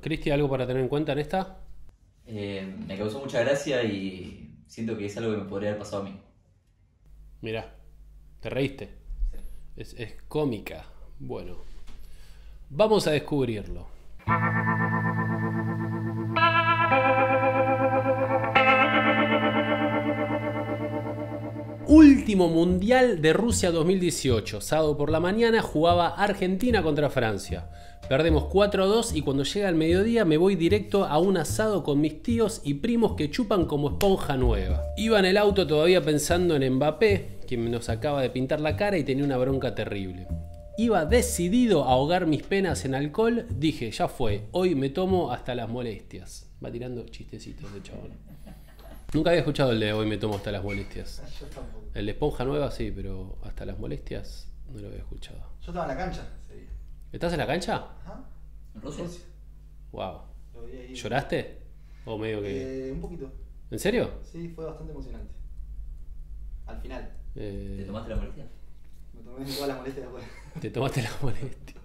Cristi, ¿algo para tener en cuenta en esta? Eh, me causó mucha gracia y siento que es algo que me podría haber pasado a mí. Mirá, te reíste. Es, es cómica. Bueno, vamos a descubrirlo. Último Mundial de Rusia 2018. Sábado por la mañana jugaba Argentina contra Francia. Perdemos 4-2 y cuando llega el mediodía me voy directo a un asado con mis tíos y primos que chupan como esponja nueva. Iba en el auto todavía pensando en Mbappé, quien nos acaba de pintar la cara y tenía una bronca terrible. Iba decidido a ahogar mis penas en alcohol, dije, ya fue, hoy me tomo hasta las molestias. Va tirando chistecitos de chabón. Nunca había escuchado el de hoy me tomo hasta las molestias. El de esponja nueva sí, pero hasta las molestias no lo había escuchado. Yo estaba en la cancha ese día. ¿Estás en la cancha? Ajá. ¿En Rusia? Wow. Lo vi ahí. ¿Lloraste? ¿O medio que.? Eh, un poquito. ¿En serio? Sí, fue bastante emocionante. Al final. Eh, ¿Te tomaste la molestia? Me tomé todas las molestias después. Te tomaste la molestia.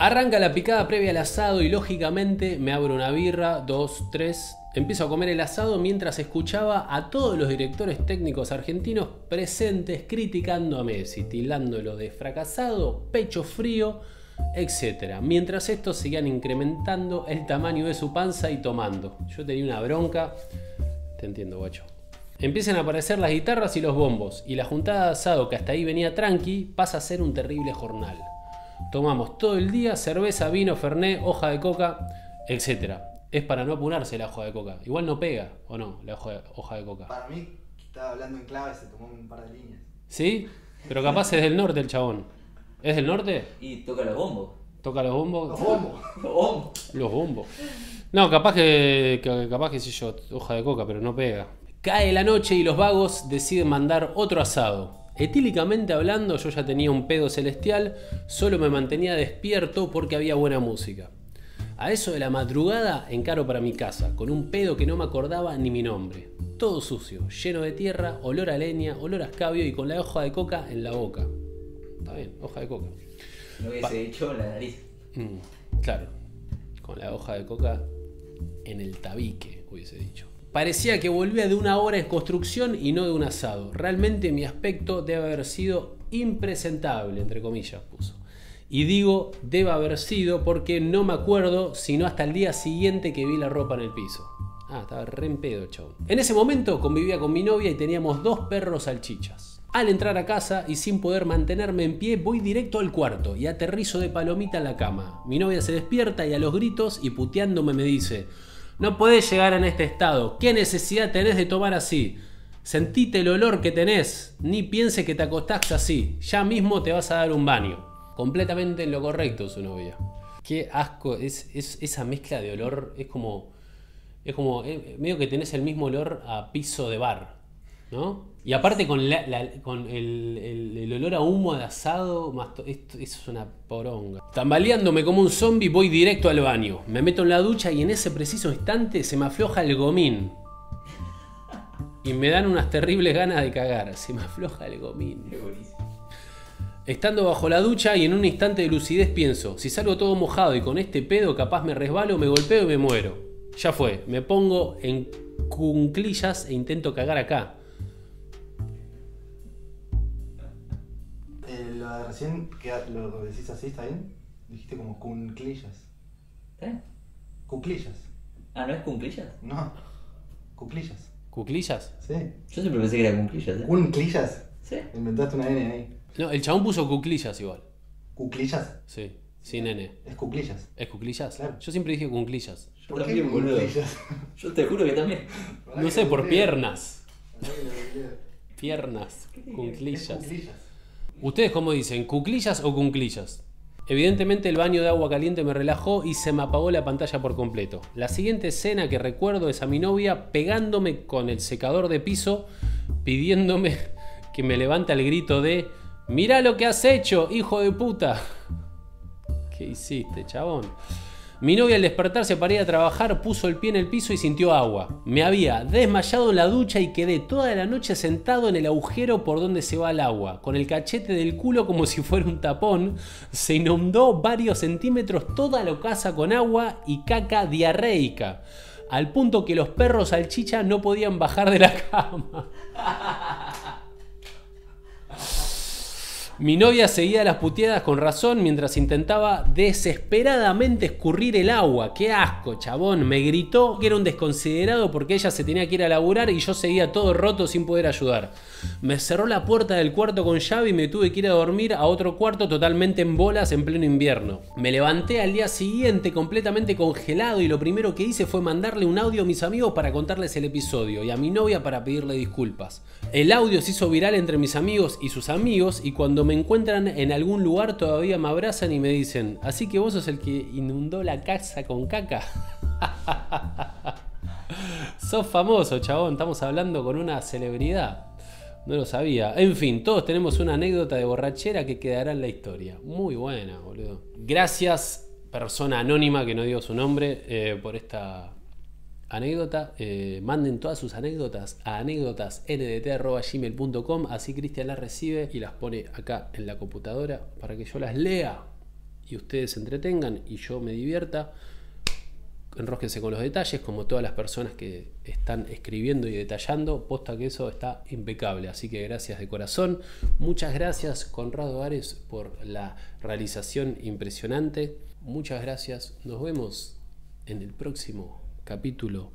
Arranca la picada previa al asado y lógicamente me abro una birra, dos, tres. Empiezo a comer el asado mientras escuchaba a todos los directores técnicos argentinos presentes criticando a Messi, tildándolo de fracasado, pecho frío, etc. Mientras estos seguían incrementando el tamaño de su panza y tomando. Yo tenía una bronca. Te entiendo, guacho. Empiezan a aparecer las guitarras y los bombos, y la juntada de asado que hasta ahí venía tranqui pasa a ser un terrible jornal. Tomamos todo el día cerveza, vino, fernet, hoja de coca, etc. Es para no apurarse la hoja de coca. Igual no pega, ¿o no? La hoja de, hoja de coca. Para mí, que estaba hablando en clave, se tomó un par de líneas. ¿Sí? Pero capaz es del norte el chabón. ¿Es del norte? Y toca los bombos. Toca los bombos. Los bombos. Los bombos. Los bombos. No, capaz que, que- capaz que sí yo, hoja de coca, pero no pega. Cae la noche y los vagos deciden mandar otro asado. Etílicamente hablando, yo ya tenía un pedo celestial, solo me mantenía despierto porque había buena música. A eso de la madrugada encaro para mi casa, con un pedo que no me acordaba ni mi nombre. Todo sucio, lleno de tierra, olor a leña, olor a escabio y con la hoja de coca en la boca. Está bien, hoja de coca. No hubiese hecho la nariz. Mm, claro, con la hoja de coca en el tabique, hubiese dicho. Parecía que volvía de una hora en construcción y no de un asado. Realmente mi aspecto debe haber sido impresentable, entre comillas puso. Y digo debe haber sido porque no me acuerdo sino hasta el día siguiente que vi la ropa en el piso. Ah, estaba re en pedo, chabón. En ese momento convivía con mi novia y teníamos dos perros salchichas. Al entrar a casa y sin poder mantenerme en pie, voy directo al cuarto y aterrizo de palomita en la cama. Mi novia se despierta y a los gritos y puteándome me dice, no podés llegar en este estado, ¿qué necesidad tenés de tomar así? Sentite el olor que tenés, ni piense que te acostás así, ya mismo te vas a dar un baño. Completamente en lo correcto su novia. Qué asco, es, es- esa mezcla de olor, es como, es como, eh, medio que tenés el mismo olor a piso de bar, ¿no? Y aparte con, la- la- con el, el- el olor a humo de asado, esto, eso es una poronga. Tambaleándome como un zombie, voy directo al baño. Me meto en la ducha y en ese preciso instante se me afloja el gomín. Y me dan unas terribles ganas de cagar. Se me afloja el gomín. Qué. Estando bajo la ducha y en un instante de lucidez pienso, si salgo todo mojado y con este pedo capaz me resbalo, me golpeo y me muero. Ya fue, me pongo en cunclillas e intento cagar acá. Recién, que lo decís así, ¿está bien? Dijiste como cunclillas. ¿Eh? Cuclillas. Ah, ¿no es cunclillas? No. Cuclillas. ¿Cuclillas? Sí. Yo siempre pensé que era cunclillas, ¿eh? ¿Cunclillas? Sí. Inventaste una N ahí. No, el chabón puso cuclillas igual. ¿Cuclillas? Sí, sin N. Es cuclillas. ¿Es cuclillas? Claro. Yo siempre dije cuclillas. Yo ¿Por qué también, boludo. cuclillas? Yo te juro que también. No sé, por piernas. Piernas. Cuclillas. ¿Ustedes cómo dicen? ¿Cuclillas o cunclillas? Evidentemente el baño de agua caliente me relajó y se me apagó la pantalla por completo. La siguiente escena que recuerdo es a mi novia pegándome con el secador de piso, pidiéndome que me levante al grito de Mirá lo que has hecho, hijo de puta. ¿Qué hiciste, chabón? Mi novia al despertarse para ir a trabajar puso el pie en el piso y sintió agua. Me había desmayado en la ducha y quedé toda la noche sentado en el agujero por donde se va el agua. Con el cachete del culo como si fuera un tapón, se inundó varios centímetros toda la casa con agua y caca diarreica. Al punto que los perros salchicha no podían bajar de la cama. Mi novia seguía las puteadas con razón mientras intentaba desesperadamente escurrir el agua. ¡Qué asco, chabón! Me gritó que era un desconsiderado porque ella se tenía que ir a laburar y yo seguía todo roto sin poder ayudar. Me cerró la puerta del cuarto con llave y me tuve que ir a dormir a otro cuarto totalmente en bolas en pleno invierno. Me levanté al día siguiente completamente congelado y lo primero que hice fue mandarle un audio a mis amigos para contarles el episodio y a mi novia para pedirle disculpas. El audio se hizo viral entre mis amigos y sus amigos y cuando me encuentran en algún lugar todavía me abrazan y me dicen, así que vos sos el que inundó la casa con caca. sos famoso, chabón, estamos hablando con una celebridad. No lo sabía. En fin, todos tenemos una anécdota de borrachera que quedará en la historia. Muy buena, boludo. Gracias, persona anónima que no dio su nombre, eh, por esta anécdota. Eh, manden todas sus anécdotas a anécdotasndt.gmail.com. Así Cristian las recibe y las pone acá en la computadora para que yo las lea y ustedes se entretengan y yo me divierta. Enrósquense con los detalles, como todas las personas que están escribiendo y detallando. Posta que eso está impecable. Así que gracias de corazón. Muchas gracias, Conrado Ares, por la realización impresionante. Muchas gracias. Nos vemos en el próximo capítulo